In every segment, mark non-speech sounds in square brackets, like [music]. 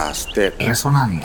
podcast.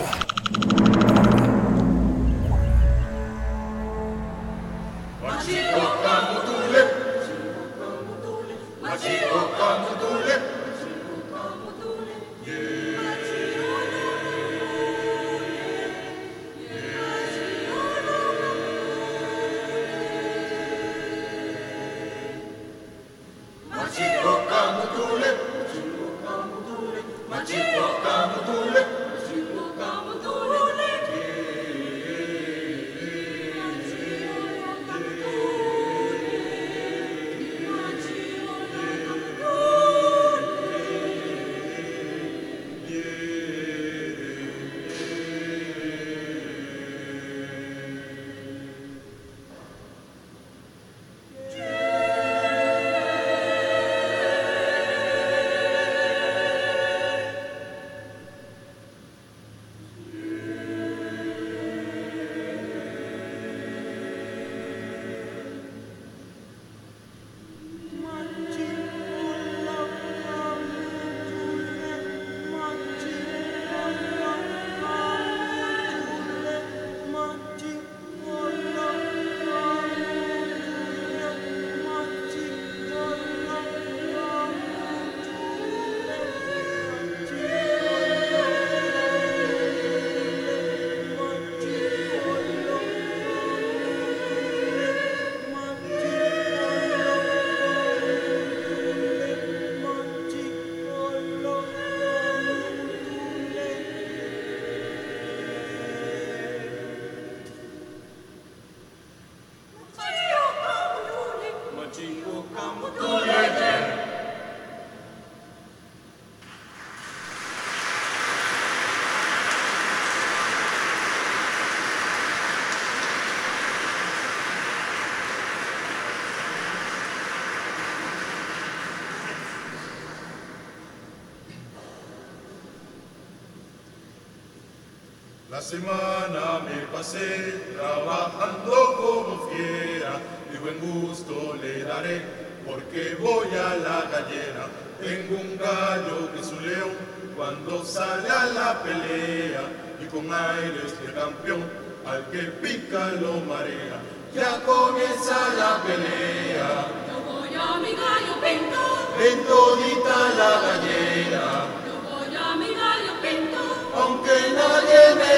Semana me pasé trabajando como fiera, y buen gusto le daré, porque voy a la gallera. Tengo un gallo que es un león cuando sale a la pelea, y con aires de campeón, al que pica lo marea. Ya comienza la pelea. Yo voy a mi gallo pinto, En todita la gallera,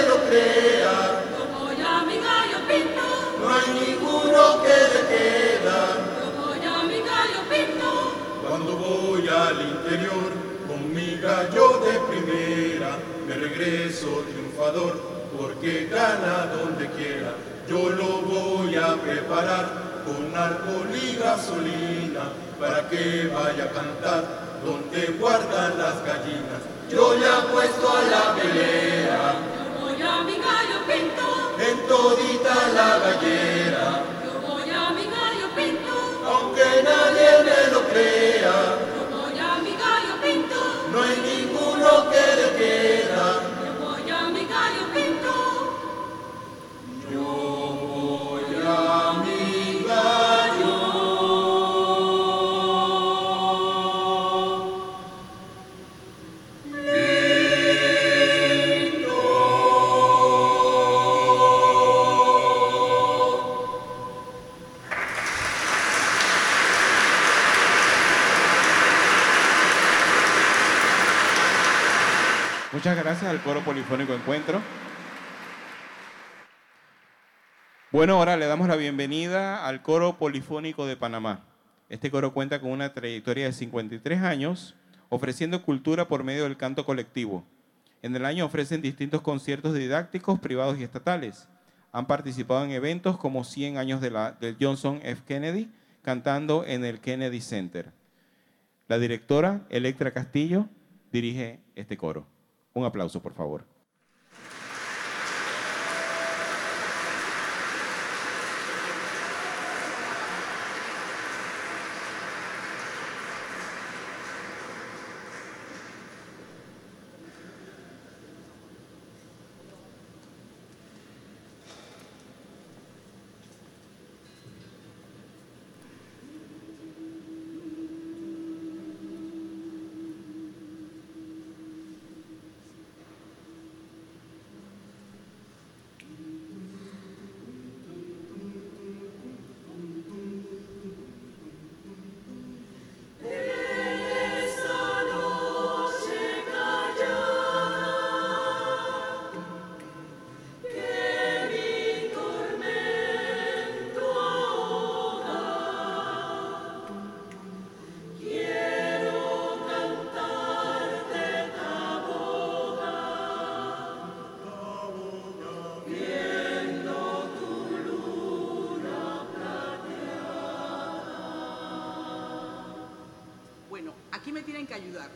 lo crea, yo voy a mi gallo pinto, no hay ninguno que le queda. yo voy a mi gallo pinto, Cuando voy al interior con mi gallo de primera, me regreso triunfador porque gana donde quiera. Yo lo voy a preparar con alcohol y gasolina para que vaya a cantar donde guardan las gallinas. Yo le apuesto a la pelea todita la gallera, gracias al Coro Polifónico Encuentro. Bueno, ahora le damos la bienvenida al Coro Polifónico de Panamá. Este coro cuenta con una trayectoria de 53 años, ofreciendo cultura por medio del canto colectivo. En el año ofrecen distintos conciertos didácticos, privados y estatales. Han participado en eventos como 100 años de la, del Johnson F. Kennedy, cantando en el Kennedy Center. La directora, Electra Castillo, dirige este coro. Un aplauso, por favor. Aquí me tienen que ayudar.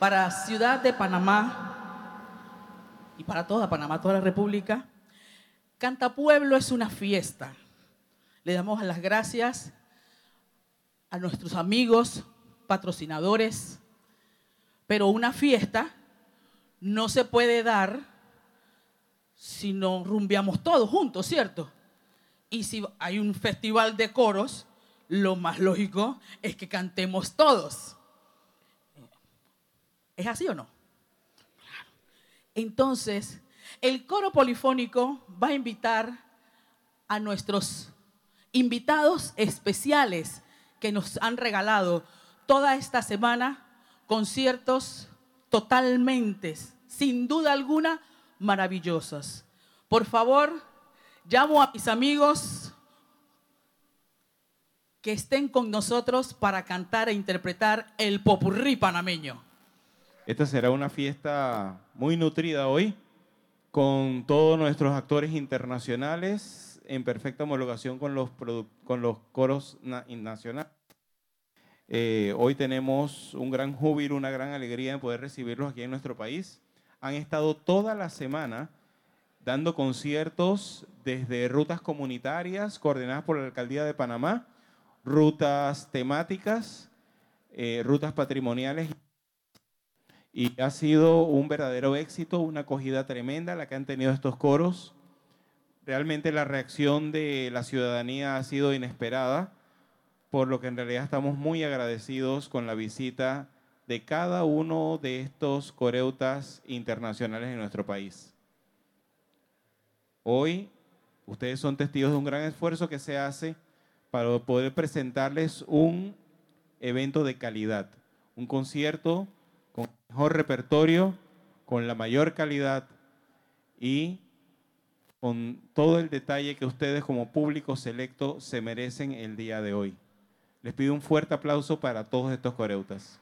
Para Ciudad de Panamá y para toda Panamá, toda la República, Canta Pueblo es una fiesta. Le damos las gracias a nuestros amigos, patrocinadores, pero una fiesta no se puede dar si no rumbeamos todos juntos, ¿cierto? Y si hay un festival de coros, lo más lógico es que cantemos todos. ¿Es así o no? Entonces, el coro polifónico va a invitar a nuestros invitados especiales que nos han regalado toda esta semana conciertos totalmente, sin duda alguna, maravillosos. Por favor, llamo a mis amigos que estén con nosotros para cantar e interpretar el popurrí panameño. Esta será una fiesta muy nutrida hoy, con todos nuestros actores internacionales en perfecta homologación con los, coros na- nacionales. Eh, hoy tenemos un gran júbilo, una gran alegría en poder recibirlos aquí en nuestro país. Han estado toda la semana dando conciertos desde rutas comunitarias coordinadas por la Alcaldía de Panamá, rutas temáticas, eh, rutas patrimoniales y ha sido un verdadero éxito, una acogida tremenda la que han tenido estos coros. Realmente la reacción de la ciudadanía ha sido inesperada, por lo que en realidad estamos muy agradecidos con la visita de cada uno de estos coreutas internacionales en nuestro país. Hoy ustedes son testigos de un gran esfuerzo que se hace para poder presentarles un evento de calidad, un concierto con mejor repertorio, con la mayor calidad y con todo el detalle que ustedes como público selecto se merecen el día de hoy. Les pido un fuerte aplauso para todos estos coreutas.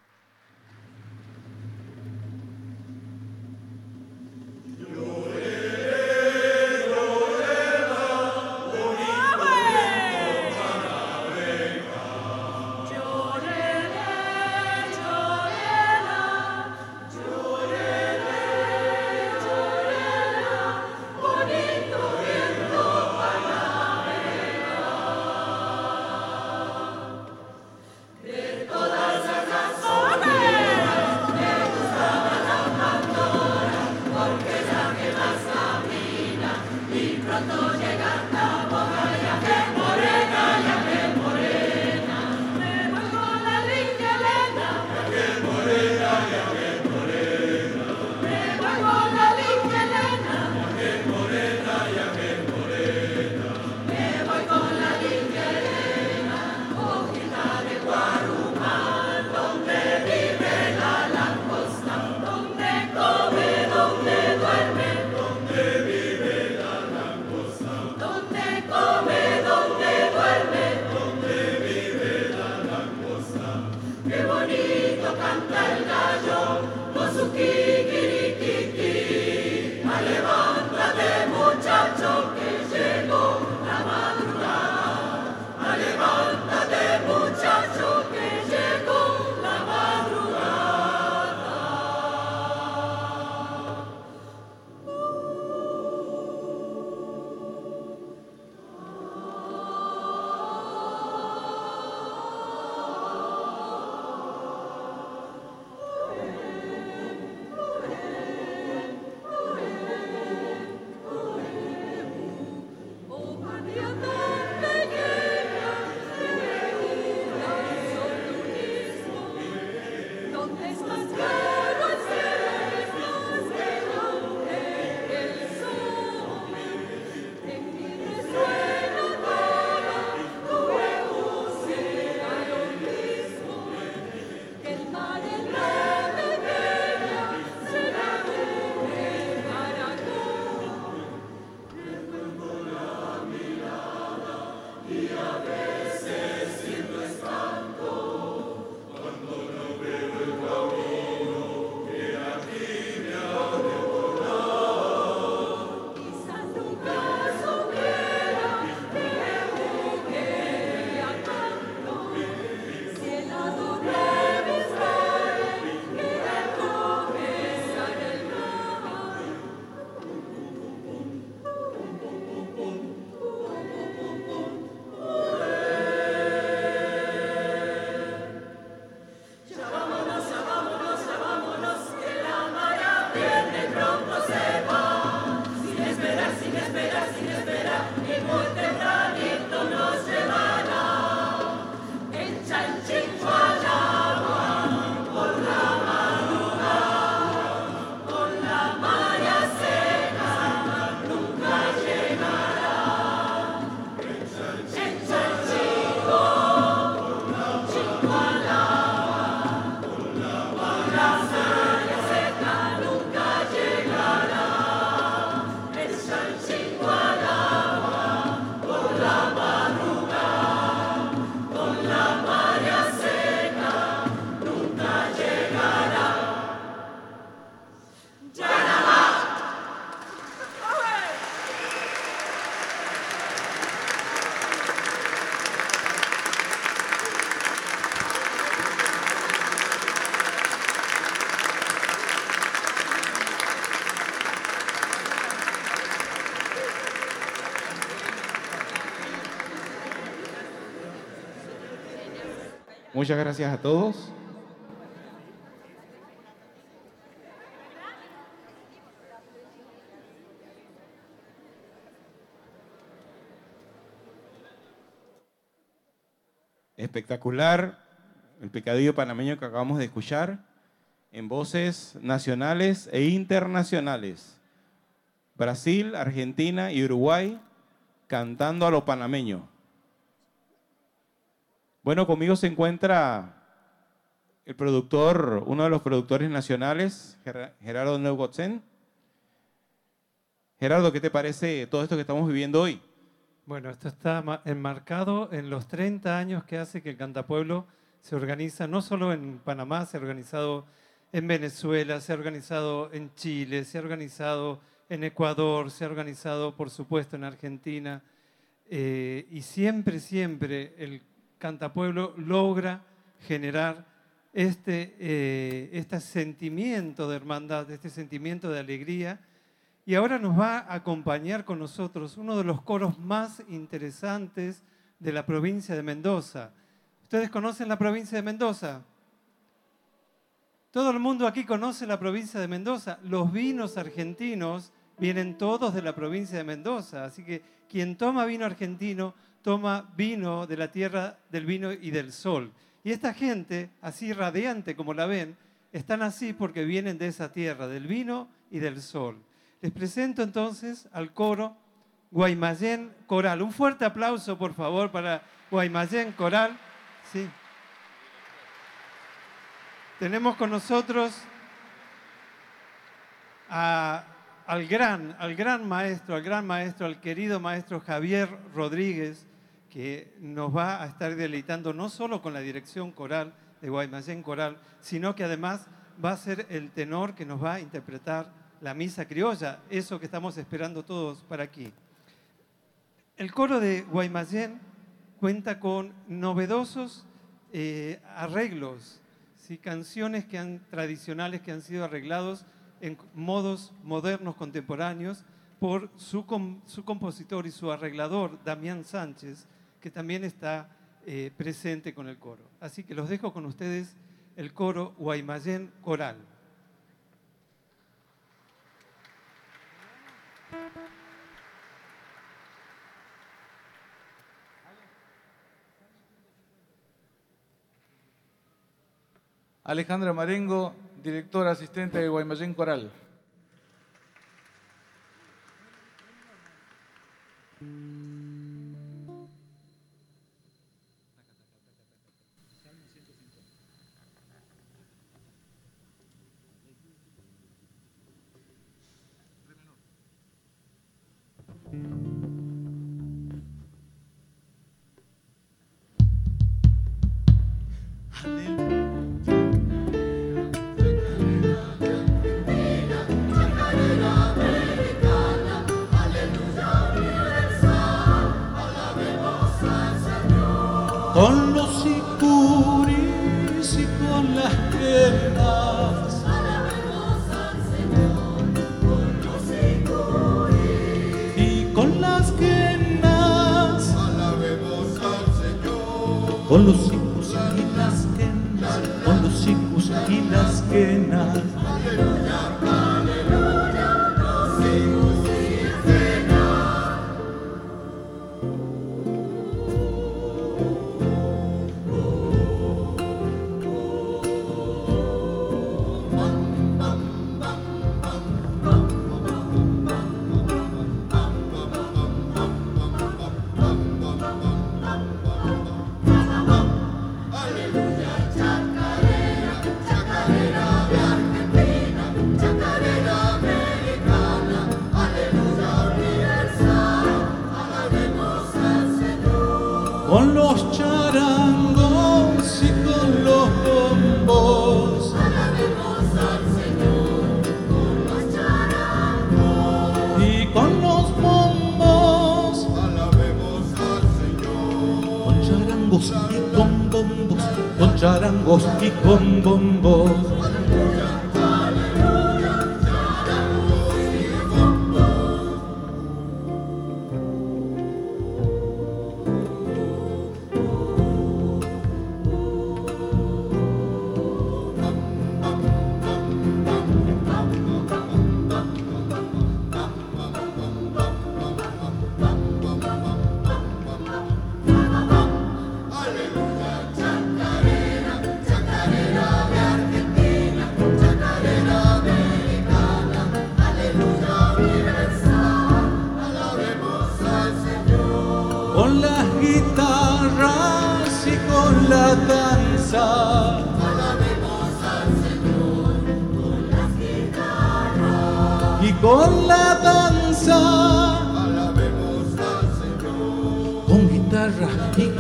Muchas gracias a todos. Espectacular el picadillo panameño que acabamos de escuchar en voces nacionales e internacionales. Brasil, Argentina y Uruguay cantando a lo panameño. Bueno, conmigo se encuentra el productor, uno de los productores nacionales, Ger- Gerardo Neugotzen. Gerardo, ¿qué te parece todo esto que estamos viviendo hoy? Bueno, esto está ma- enmarcado en los 30 años que hace que el Cantapueblo se organiza, no solo en Panamá, se ha organizado en Venezuela, se ha organizado en Chile, se ha organizado en Ecuador, se ha organizado, por supuesto, en Argentina. eh, y siempre, siempre el Cantapueblo logra generar este, eh, este sentimiento de hermandad, este sentimiento de alegría. Y ahora nos va a acompañar con nosotros uno de los coros más interesantes de la provincia de Mendoza. ¿Ustedes conocen la provincia de Mendoza? Todo el mundo aquí conoce la provincia de Mendoza. Los vinos argentinos vienen todos de la provincia de Mendoza. Así que quien toma vino argentino, toma vino de la tierra del vino y del sol. Y esta gente, así radiante como la ven, están así porque vienen de esa tierra, del vino y del sol. Les presento entonces al coro Guaymallén Coral. Un fuerte aplauso, por favor, para Guaymallén Coral. Sí. Tenemos con nosotros a- al, gran, al gran maestro, al gran maestro, al querido maestro Javier Rodríguez, que nos va a estar deleitando no solo con la dirección coral de Guaymallén Coral, sino que además va a ser el tenor que nos va a interpretar la misa criolla, eso que estamos esperando todos para aquí. El coro de Guaymallén cuenta con novedosos eh, arreglos, ¿sí? canciones que han, tradicionales que han sido arreglados en modos modernos contemporáneos por su, su compositor y su arreglador, Damián Sánchez, que también está eh, presente con el coro. Así que los dejo con ustedes el coro Guaymallén Coral. Alejandra Marengo, directora asistente de Guaymallén Coral. con con los sicus y las quenas, con los sicus y las quenas. Con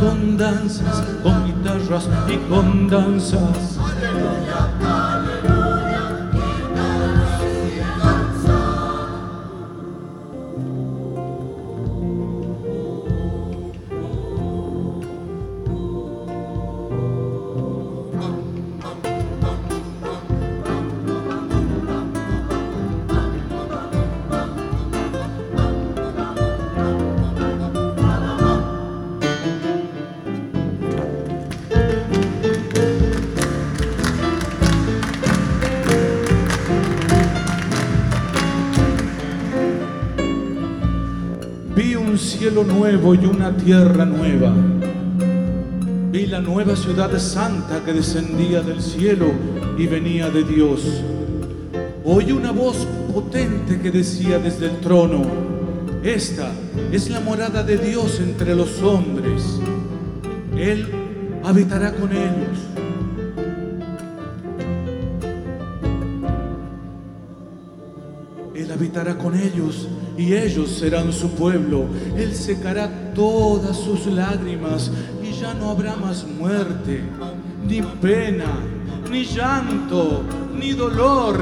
con danzas, con guitarras y con danzas. Cielo nuevo y una tierra nueva. Vi la nueva ciudad santa que descendía del cielo y venía de Dios. Oí una voz potente que decía desde el trono, esta es la morada de Dios entre los hombres. Él habitará con ellos. Él habitará con ellos y ellos serán su pueblo. Él secará todas sus lágrimas y ya no habrá más muerte, ni pena, ni llanto, ni dolor,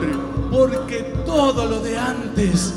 porque todo lo de antes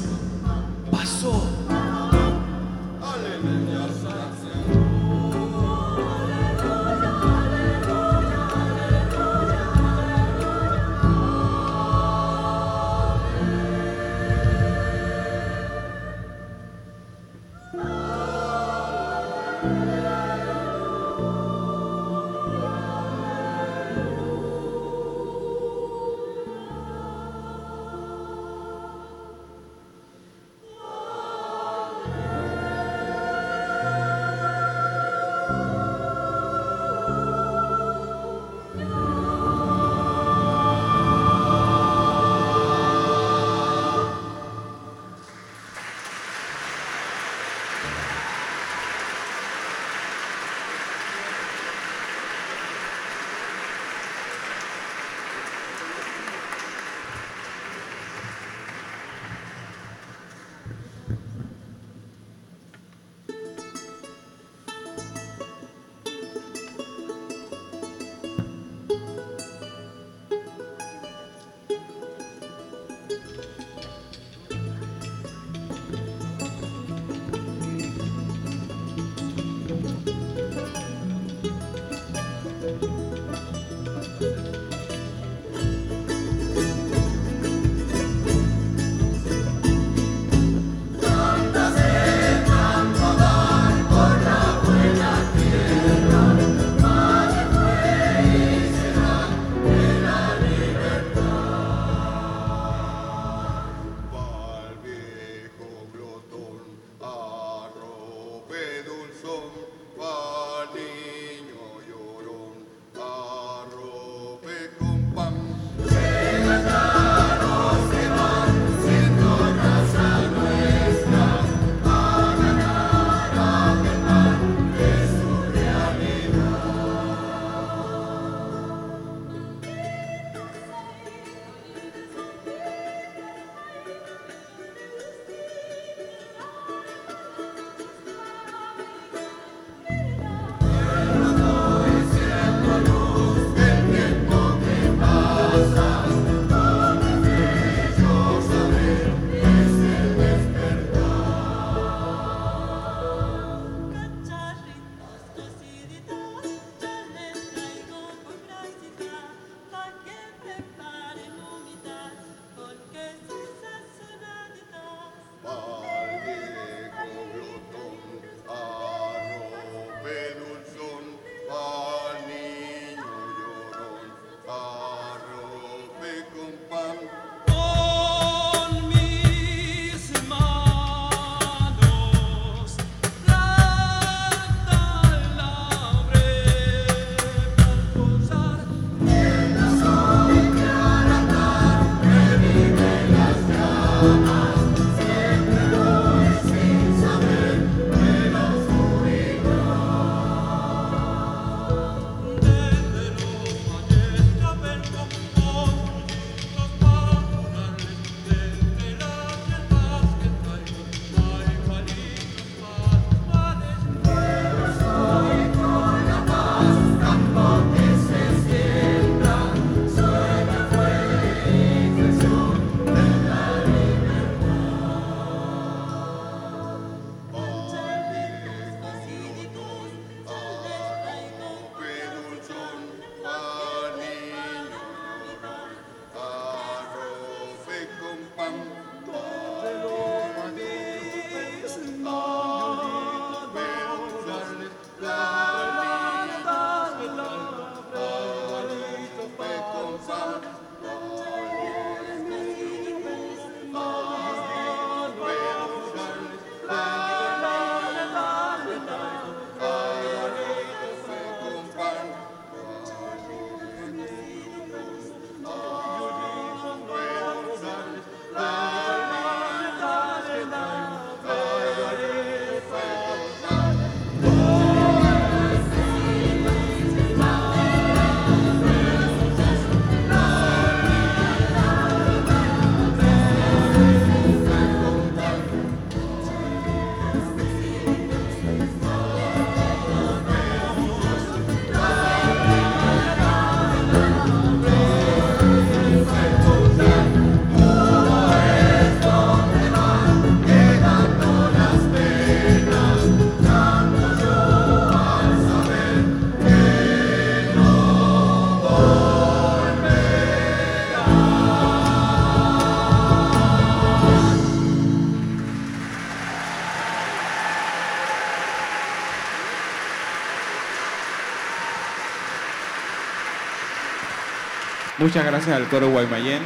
Muchas gracias al coro Guaymallén.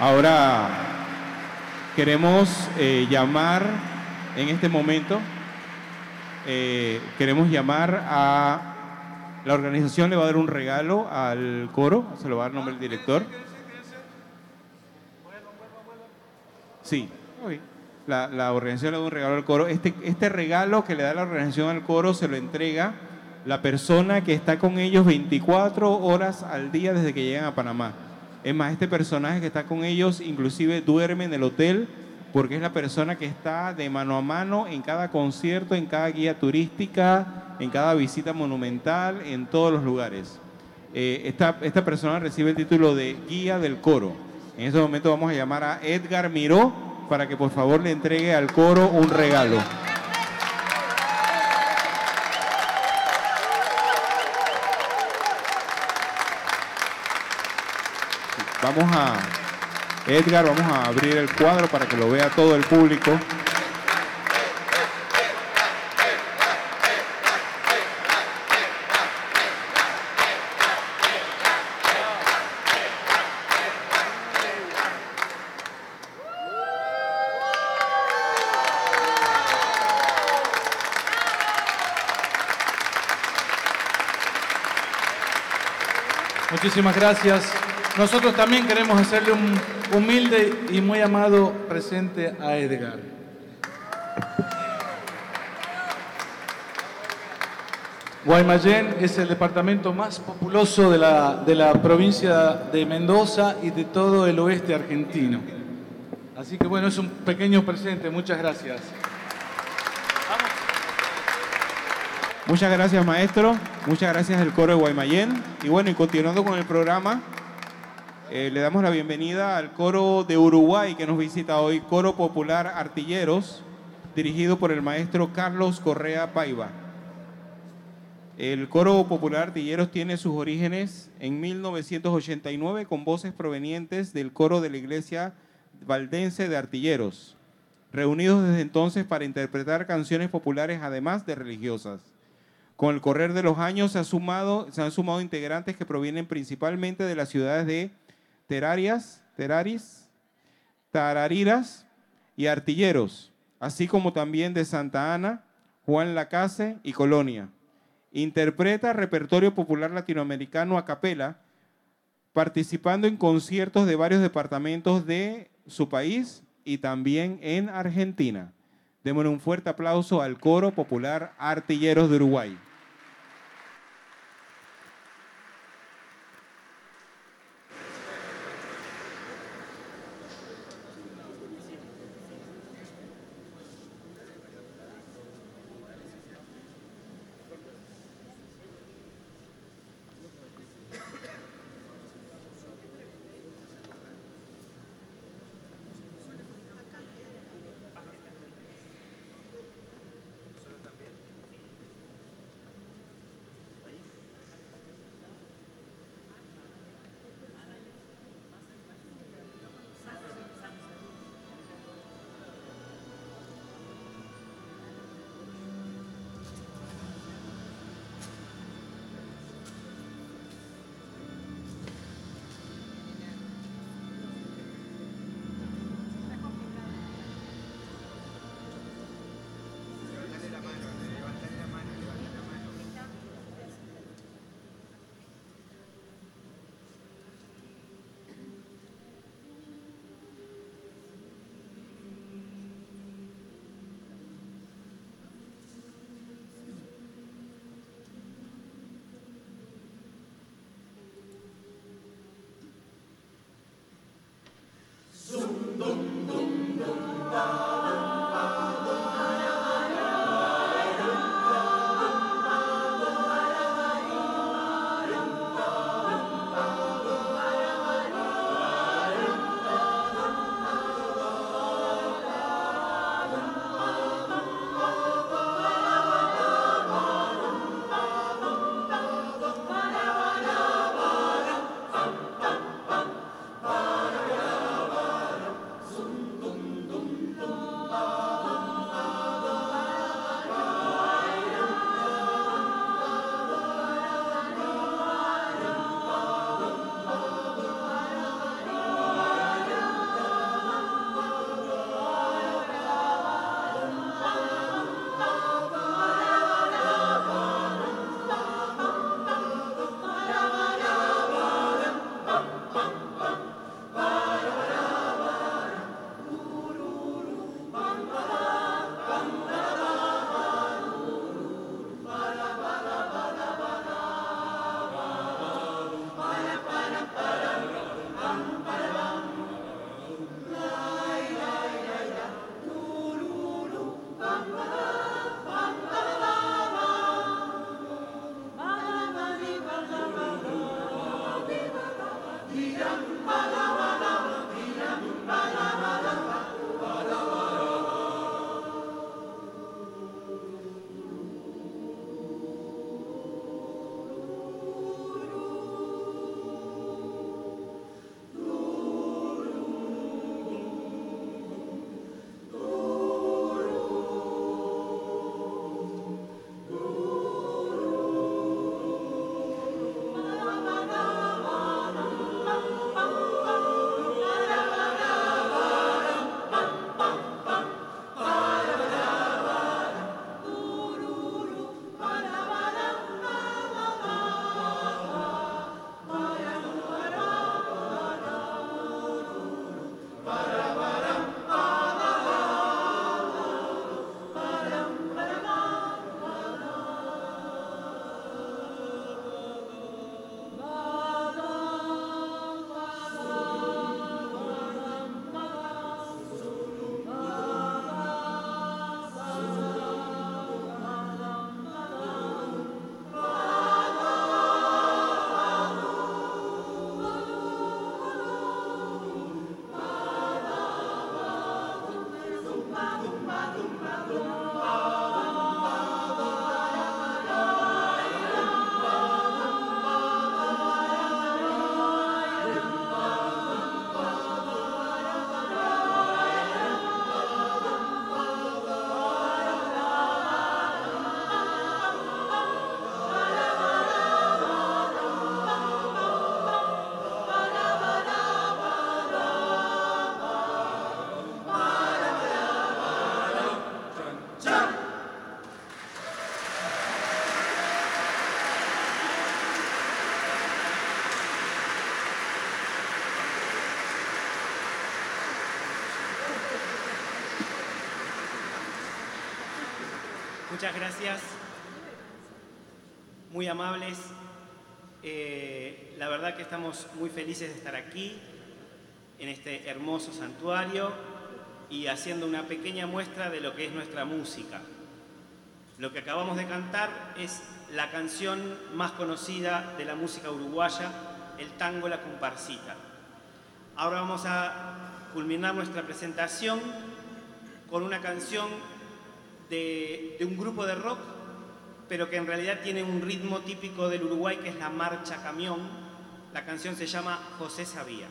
Ahora queremos eh, llamar en este momento, eh, queremos llamar a la organización, le va a dar un regalo al coro, se lo va a dar nombre del director. Sí, la, la organización le da un regalo al coro. Este, este regalo que le da la organización al coro se lo entrega la persona que está con ellos 24 horas al día desde que llegan a Panamá. Es más, este personaje que está con ellos inclusive duerme en el hotel porque es la persona que está de mano a mano en cada concierto, en cada guía turística, en cada visita monumental, en todos los lugares. Eh, esta, esta persona recibe el título de guía del coro. En este momento vamos a llamar a Edgar Miró para que por favor le entregue al coro un regalo. Vamos a, Edgar, vamos a abrir el cuadro para que lo vea todo el público. Muchísimas gracias. Nosotros también queremos hacerle un humilde y muy amado presente a Edgar. Guaymallén es el departamento más populoso de la, de la provincia de Mendoza y de todo el oeste argentino. Así que bueno, es un pequeño presente. Muchas gracias. Muchas gracias, maestro. Muchas gracias al coro de Guaymallén. Y bueno, y continuando con el programa, eh, le damos la bienvenida al coro de Uruguay que nos visita hoy, Coro Popular Artilleros, dirigido por el maestro Carlos Correa Paiva. El Coro Popular Artilleros tiene sus orígenes en 1989 con voces provenientes del coro de la Iglesia Valdense de Artilleros, reunidos desde entonces para interpretar canciones populares además de religiosas. Con el correr de los años se, se han sumado integrantes que provienen principalmente de las ciudades de Terarias, Teraris, Tarariras y Artilleros, así como también de Santa Ana, Juan Lacase y Colonia. Interpreta repertorio popular latinoamericano a capela, participando en conciertos de varios departamentos de su país y también en Argentina. Démosle un fuerte aplauso al Coro Popular Artilleros de Uruguay. Muchas gracias, muy amables. Eh, la verdad que estamos muy felices de estar aquí, en este hermoso santuario y haciendo una pequeña muestra de lo que es nuestra música. Lo que acabamos de cantar es la canción más conocida de la música uruguaya, el tango La Comparsita. Ahora vamos a culminar nuestra presentación con una canción de, un grupo de rock, pero que en realidad tiene un ritmo típico del Uruguay, que es la marcha camión. La canción se llama José Sabía.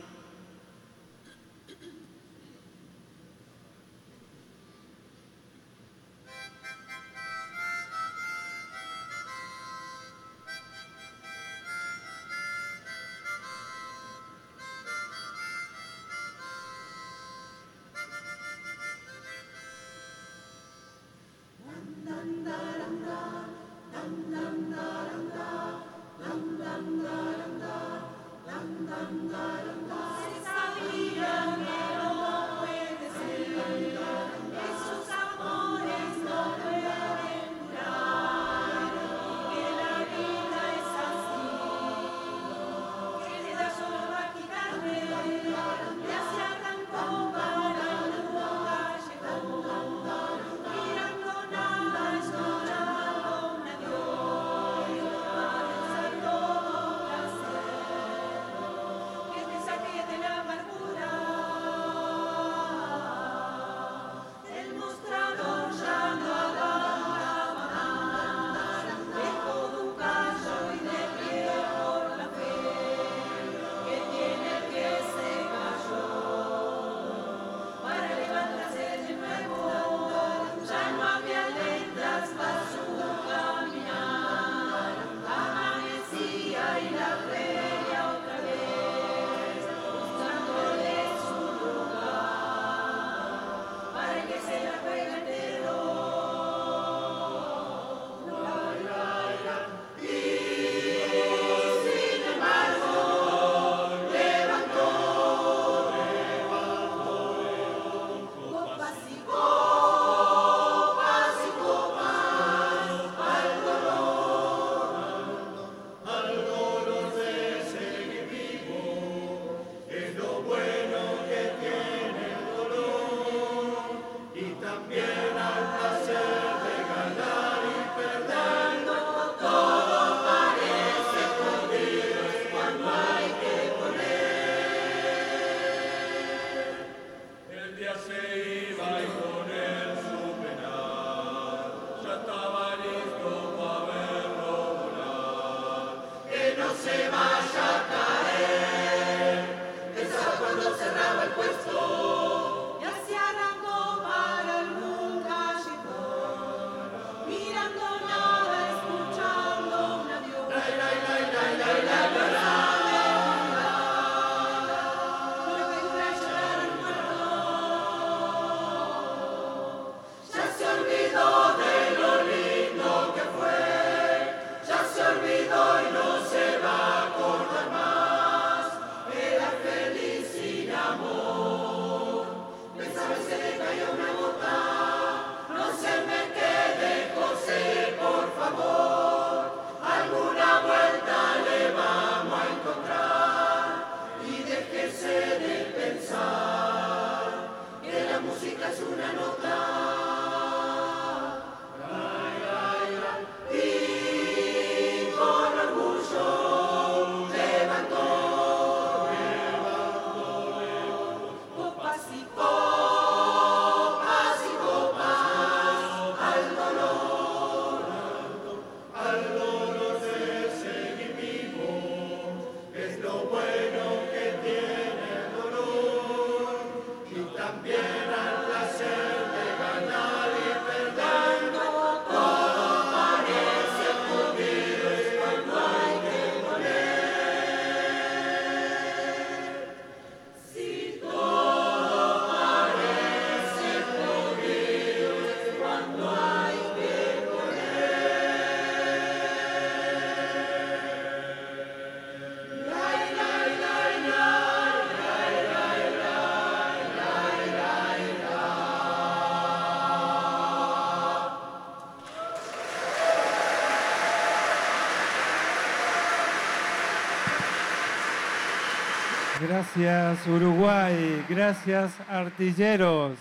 Gracias Uruguay, gracias artilleros.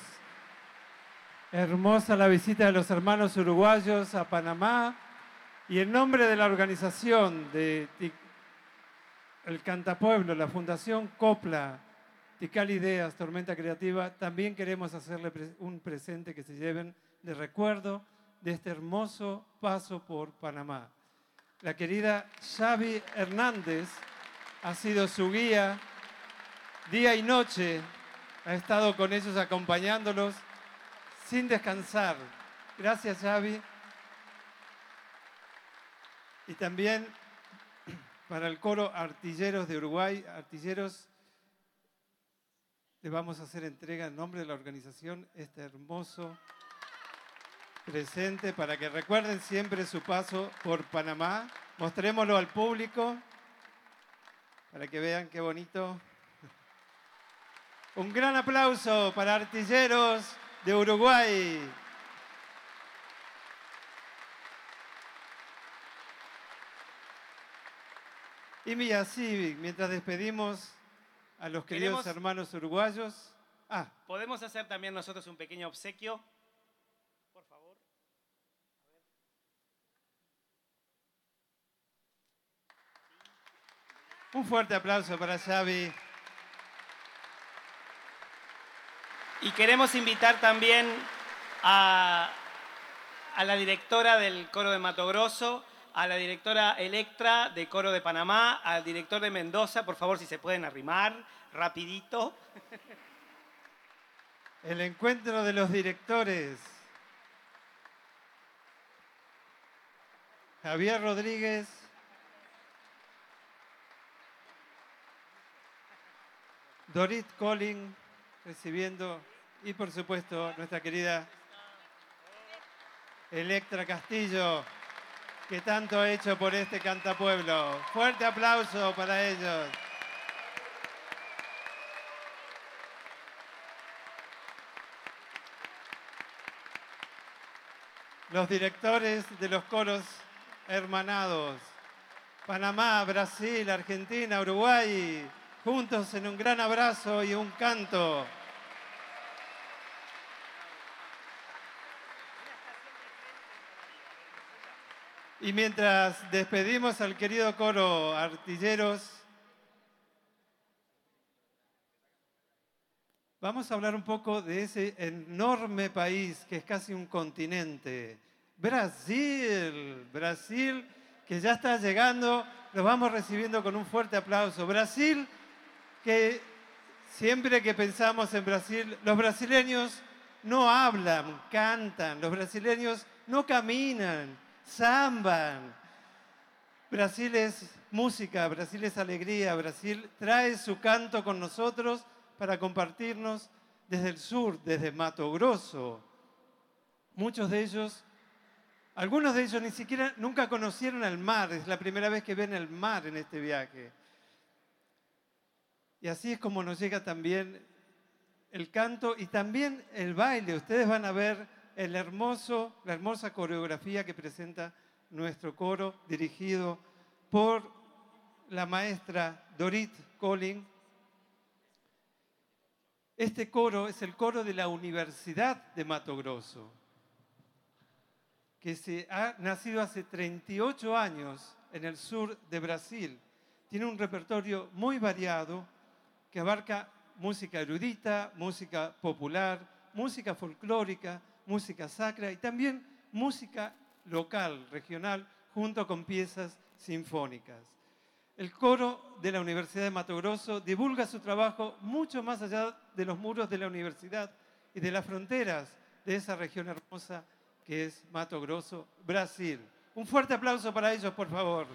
Hermosa la visita de los hermanos uruguayos a Panamá y en nombre de la organización de el Cantapueblo, la Fundación Copla, Tical Ideas, Tormenta Creativa, también queremos hacerle un presente que se lleven de recuerdo de este hermoso paso por Panamá. La querida Xavi Hernández ha sido su guía día y noche, ha estado con ellos acompañándolos sin descansar. Gracias Xavi. Y también para el coro Artilleros de Uruguay, Artilleros, le vamos a hacer entrega en nombre de la organización este hermoso presente para que recuerden siempre su paso por Panamá. Mostrémoslo al público para que vean qué bonito. Un gran aplauso para Artilleros de Uruguay. Y mira, así, mientras despedimos a los queridos Queremos- hermanos uruguayos. Ah, ¿Podemos hacer también nosotros un pequeño obsequio? Por favor. un fuerte aplauso para Xavi. Y queremos invitar también a, a la directora del Coro de Mato Grosso, a la directora Electra de Coro de Panamá, al director de Mendoza, por favor, si se pueden arrimar rapidito. El encuentro de los directores. Javier Rodríguez. Dorit Colling recibiendo y por supuesto nuestra querida Electra Castillo que tanto ha hecho por este cantapueblo. Fuerte aplauso para ellos. los directores de los coros hermanados, Panamá, Brasil, Argentina, Uruguay, juntos en un gran abrazo y un canto. Y mientras despedimos al querido coro Artilleros, Vamos a hablar un poco de ese enorme país que es casi un continente. Brasil, Brasil, que ya está llegando, lo vamos recibiendo con un fuerte aplauso. Brasil, que siempre que pensamos en Brasil, los brasileños no hablan, cantan, los brasileños no caminan, zamban. Brasil es música, Brasil es alegría, Brasil trae su canto con nosotros para compartirnos desde el sur, desde Mato Grosso. Muchos de ellos, algunos de ellos ni siquiera nunca conocieron el mar, es la primera vez que ven el mar en este viaje. Y así es como nos llega también el canto y también el baile. Ustedes van a ver el hermoso, la hermosa coreografía que presenta nuestro coro dirigido por la maestra Dorit Colling, este coro es el coro de la Universidad de Mato Grosso, que se ha nacido hace 38 años en el sur de Brasil. Tiene un repertorio muy variado que abarca música erudita, música popular, música folclórica, música sacra y también música local, regional, junto con piezas sinfónicas. El coro de la Universidad de Mato Grosso divulga su trabajo mucho más allá de los muros de la universidad y de las fronteras de esa región hermosa que es Mato Grosso, Brasil. Un fuerte aplauso para ellos, por favor.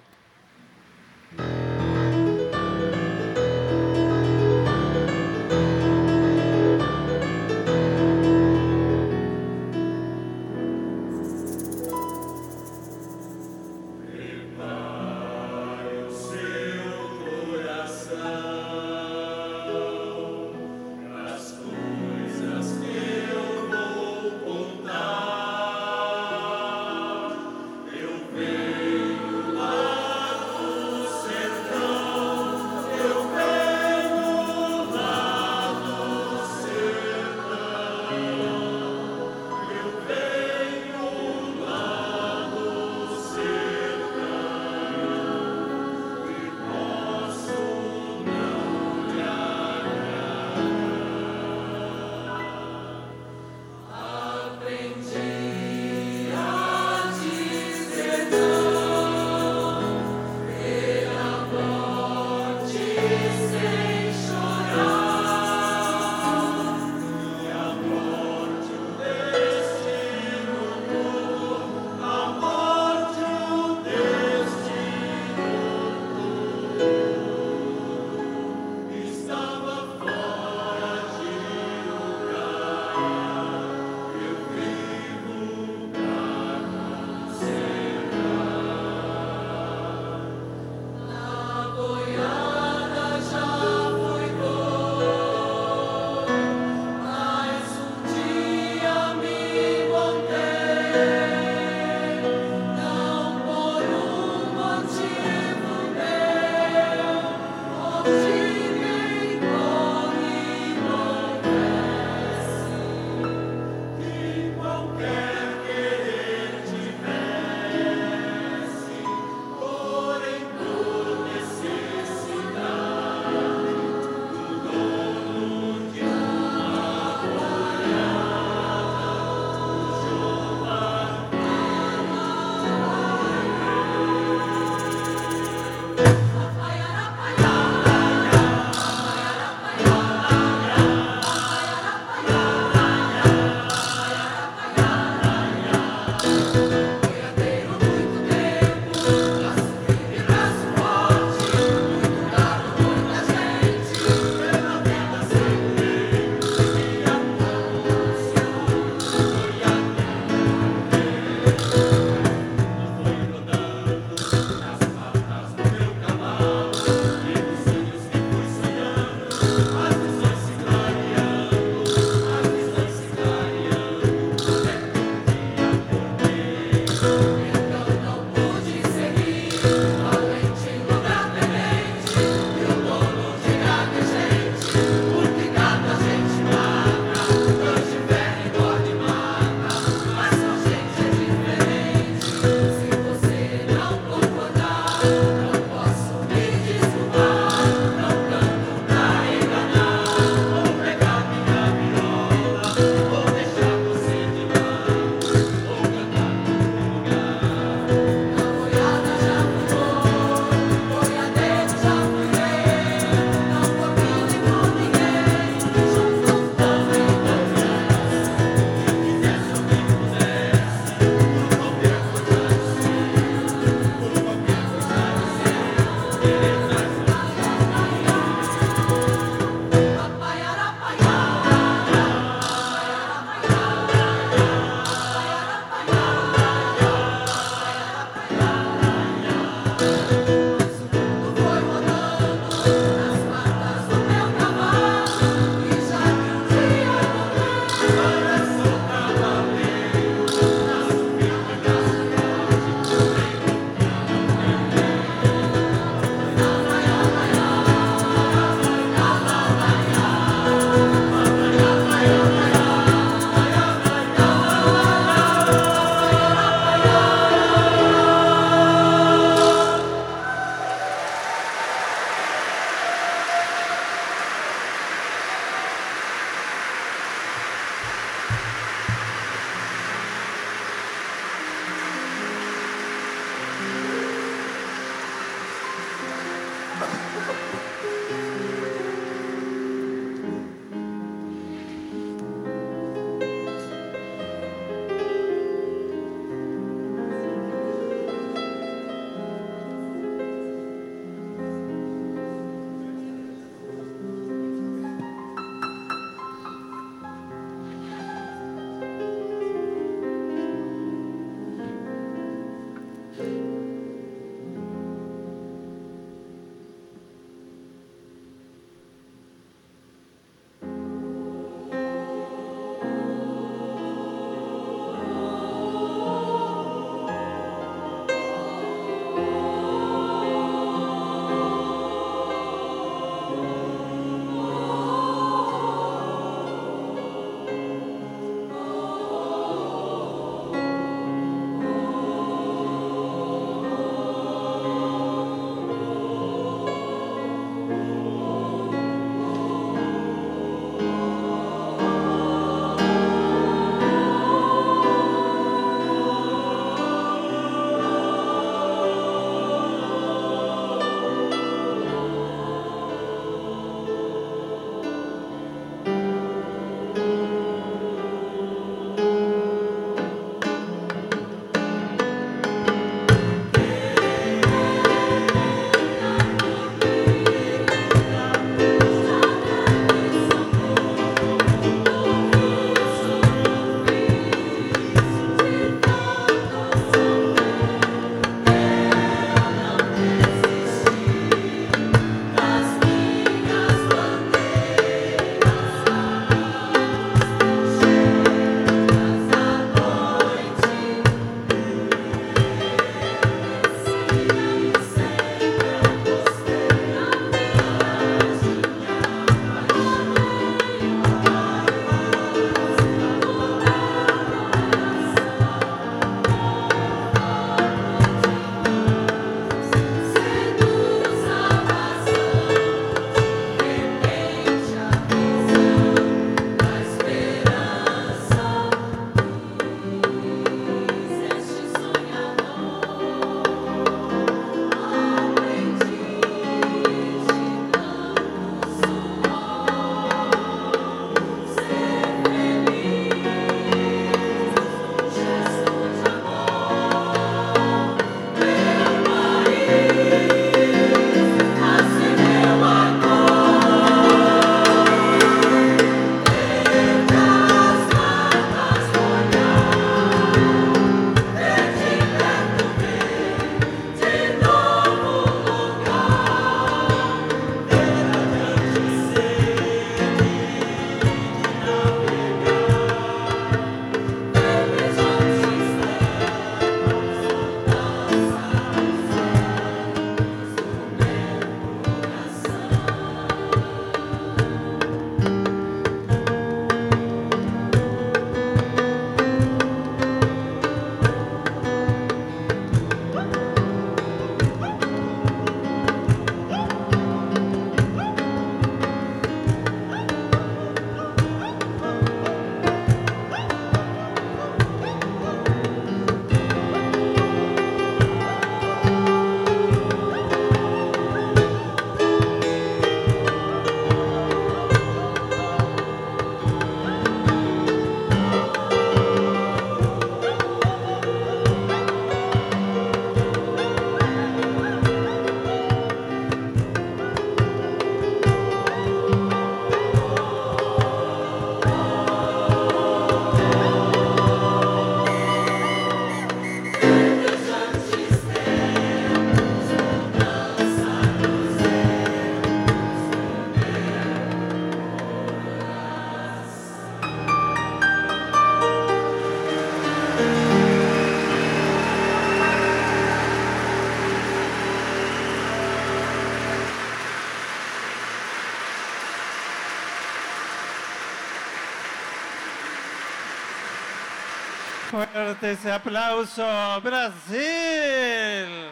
Fuerte ese aplauso, Brasil.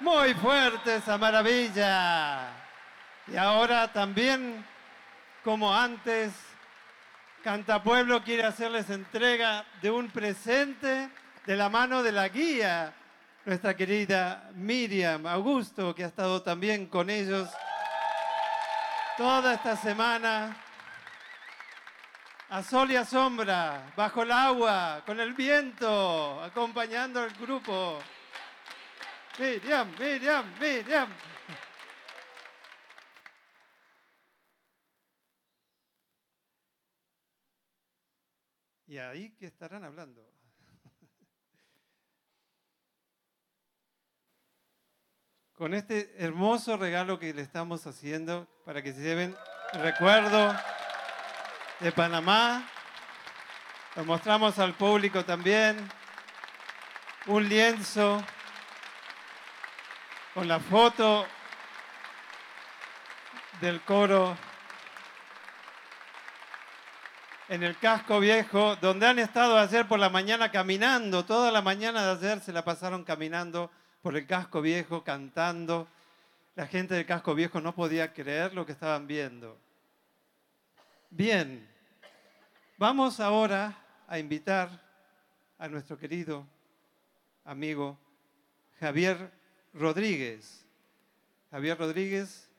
Muy fuerte esa maravilla. Y ahora también, como antes, Cantapueblo quiere hacerles entrega de un presente de la mano de la guía, nuestra querida Miriam Augusto, que ha estado también con ellos toda esta semana, a sol y a sombra, bajo el agua, con el viento, acompañando al grupo. Miriam, Miriam, Miriam. ¿Y ahí qué estarán hablando? Con este hermoso regalo que le estamos haciendo para que se lleven recuerdo de Panamá. Lo mostramos al público también. Un lienzo con la foto del coro en el casco viejo, donde han estado ayer por la mañana caminando, toda la mañana de ayer se la pasaron caminando por el casco viejo, cantando. La gente del casco viejo no podía creer lo que estaban viendo. Bien, vamos ahora a invitar a nuestro querido amigo Javier Rodríguez. Javier Rodríguez.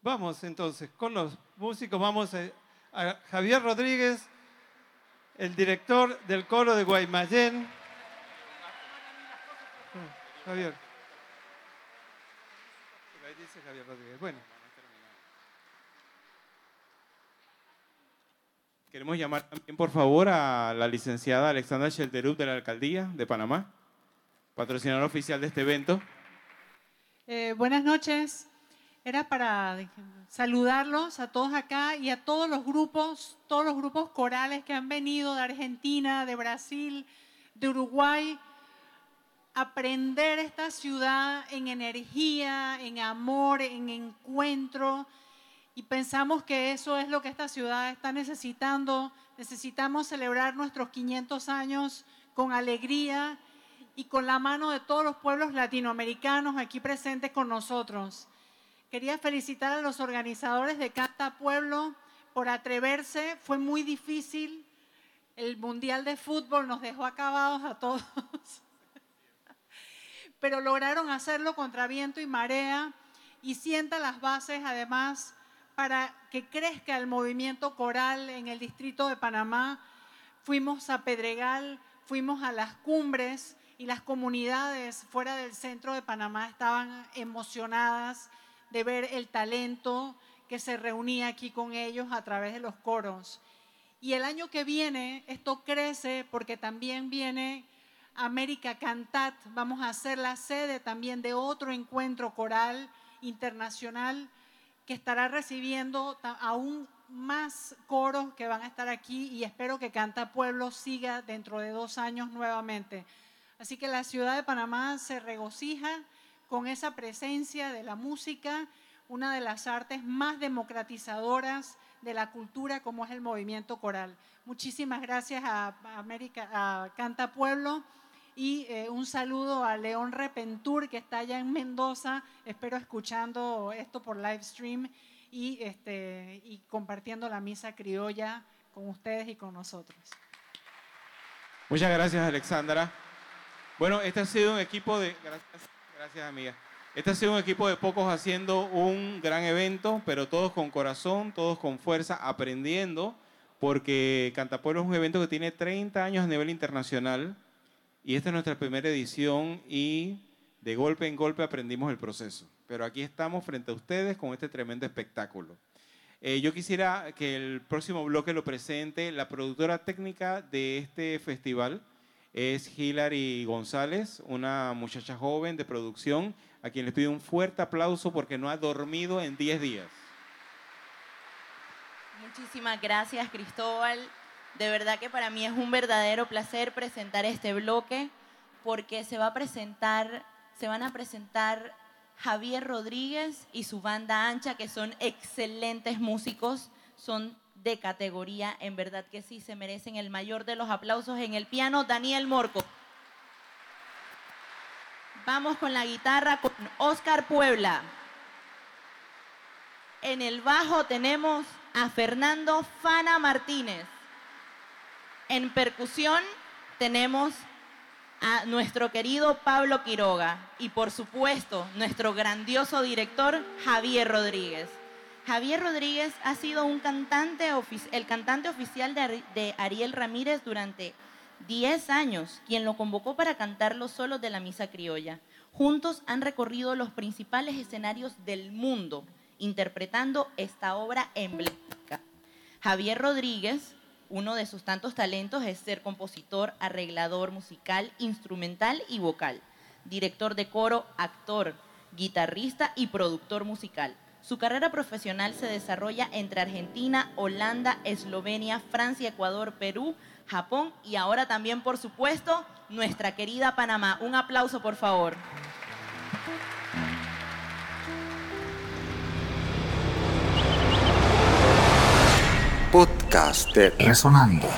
Vamos entonces con los músicos, vamos a, Javier Rodríguez, el director del coro de Guaymallén. Javier. Ahí dice Javier Rodríguez. Bueno. Queremos llamar también, por favor, a la licenciada Alexandra Shelterup de la Alcaldía de Panamá, patrocinadora oficial de este evento. Eh, buenas noches. Era para saludarlos a todos acá y a todos los grupos, todos los grupos corales que han venido de Argentina, de Brasil, de Uruguay, aprender esta ciudad en energía, en amor, en encuentro. Y pensamos que eso es lo que esta ciudad está necesitando. Necesitamos celebrar nuestros 500 años con alegría y con la mano de todos los pueblos latinoamericanos aquí presentes con nosotros. Quería felicitar a los organizadores de Canta Pueblo por atreverse. Fue muy difícil. El Mundial de Fútbol nos dejó acabados a todos. [laughs] Pero lograron hacerlo contra viento y marea y sienta las bases además para que crezca el movimiento coral en el distrito de Panamá. Fuimos a Pedregal, fuimos a las cumbres y las comunidades fuera del centro de Panamá estaban emocionadas de ver el talento que se reunía aquí con ellos a través de los coros. Y el año que viene esto crece porque también viene América Cantat. Vamos a hacer la sede también de otro encuentro coral internacional que estará recibiendo aún más coros que van a estar aquí y espero que Canta Pueblo siga dentro de dos años nuevamente. Así que la ciudad de Panamá se regocija con esa presencia de la música, una de las artes más democratizadoras de la cultura como es el movimiento coral. Muchísimas gracias a, América, Canta Pueblo y eh, un saludo a León Repentur que está allá en Mendoza, espero escuchando esto por live stream y, este, y compartiendo la misa criolla con ustedes y con nosotros. Muchas gracias, Alexandra. Bueno, este ha sido un equipo de... Gracias. Gracias, amiga. Este ha sido un equipo de pocos haciendo un gran evento, pero todos con corazón, todos con fuerza, aprendiendo, porque Cantapueblo es un evento que tiene 30 años a nivel internacional y esta es nuestra primera edición y de golpe en golpe aprendimos el proceso. Pero aquí estamos frente a ustedes con este tremendo espectáculo. Eh, yo quisiera que el próximo bloque lo presente la productora técnica de este festival, es Hilary González, una muchacha joven de producción, a quien les pido un fuerte aplauso porque no ha dormido en 10 días. Muchísimas gracias, Cristóbal. De verdad que para mí es un verdadero placer presentar este bloque porque se va a presentar, se van a presentar Javier Rodríguez y su banda ancha, que son excelentes músicos, son de categoría. En verdad que sí, se merecen el mayor de los aplausos en el piano, Daniel Morco. Vamos con la guitarra con Oscar Puebla. En el bajo tenemos a Fernando Fana Martínez. En percusión tenemos a nuestro querido Pablo Quiroga y por supuesto nuestro grandioso director Javier Rodríguez. Javier Rodríguez ha sido un cantante, el cantante oficial de, Ariel Ramírez durante 10 años, quien lo convocó para cantar los solos de la Misa Criolla. Juntos han recorrido los principales escenarios del mundo interpretando esta obra emblemática. Javier Rodríguez, uno de sus tantos talentos es ser compositor, arreglador musical, instrumental y vocal, director de coro, actor, guitarrista y productor musical. Su carrera profesional se desarrolla entre Argentina, Holanda, Eslovenia, Francia, Ecuador, Perú, Japón y ahora también, por supuesto, nuestra querida Panamá. Un aplauso, por favor. Podcast de Resonando.